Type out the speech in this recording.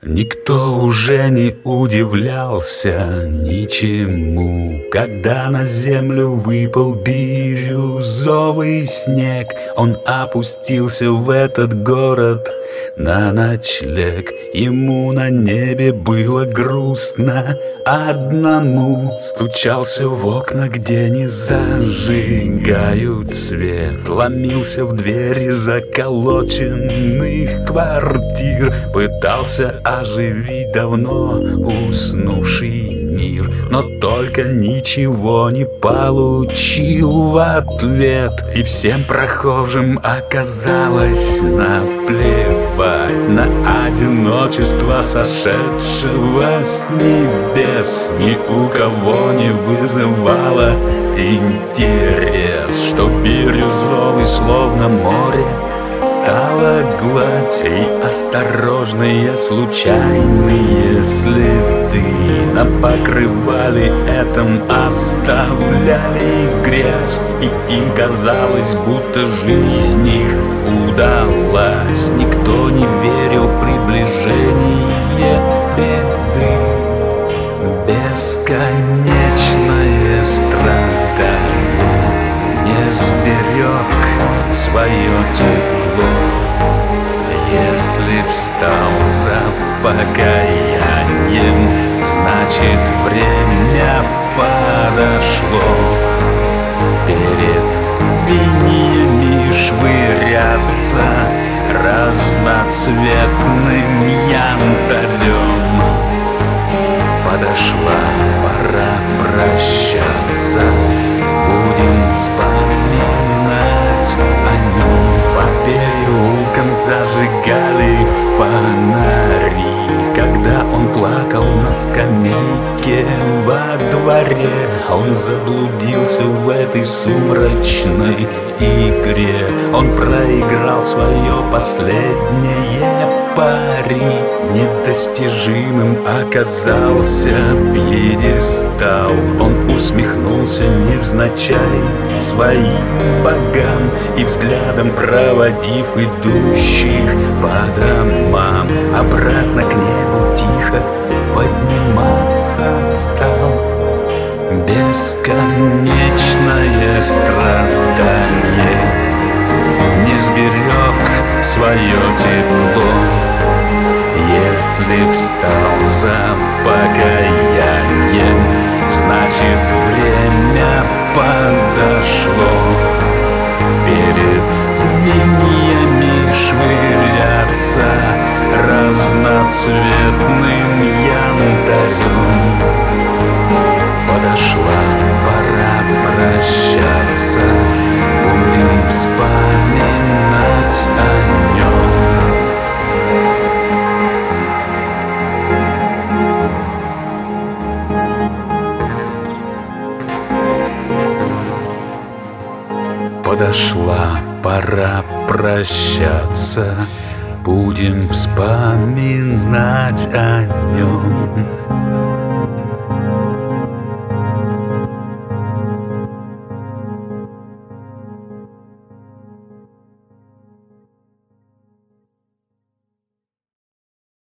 Никто уже не удивлялся ничему, Когда на землю выпал бирюзовый снег, Он опустился в этот город на ночлег. Ему на небе было грустно. Одному, Стучался в окна, где не зажигают свет, Ломился в двери заколоченных квартир, Пытался оживить давно уснувший мир. Но только ничего не получил в ответ. И всем прохожим оказалось наплевать На одиночество сошедшего с небес. Ни у кого не вызывало интерес Что бирюзовый словно море Стала гладь и осторожные случайные следы. На покрывали этом оставляли грязь И им казалось, будто жизнь их удалась. Никто не верил в приближение беды. Бесконечное страдание не сберег свое тепло если встал за покаянием, значит время подошло. Перед свиньями швыряться разноцветным янтарем зажигали фонари Когда он плакал на скамейке во дворе. Он заблудился в этой сумрачной игре. Он проиграл свое последнее пари Недостижимым оказался. Пьедестал. Он усмехнулся невзначай своим богам И взглядом проводив идущих по домам. Обратно к небу тихо подниматься стал. Бесконечное страдание. Не сберег свое тепло Если встал за покаянием Значит время подошло. Перед свиньями швыряться Разноцветным янтарем Подошла пора прощаться. Будем вспоминать о нем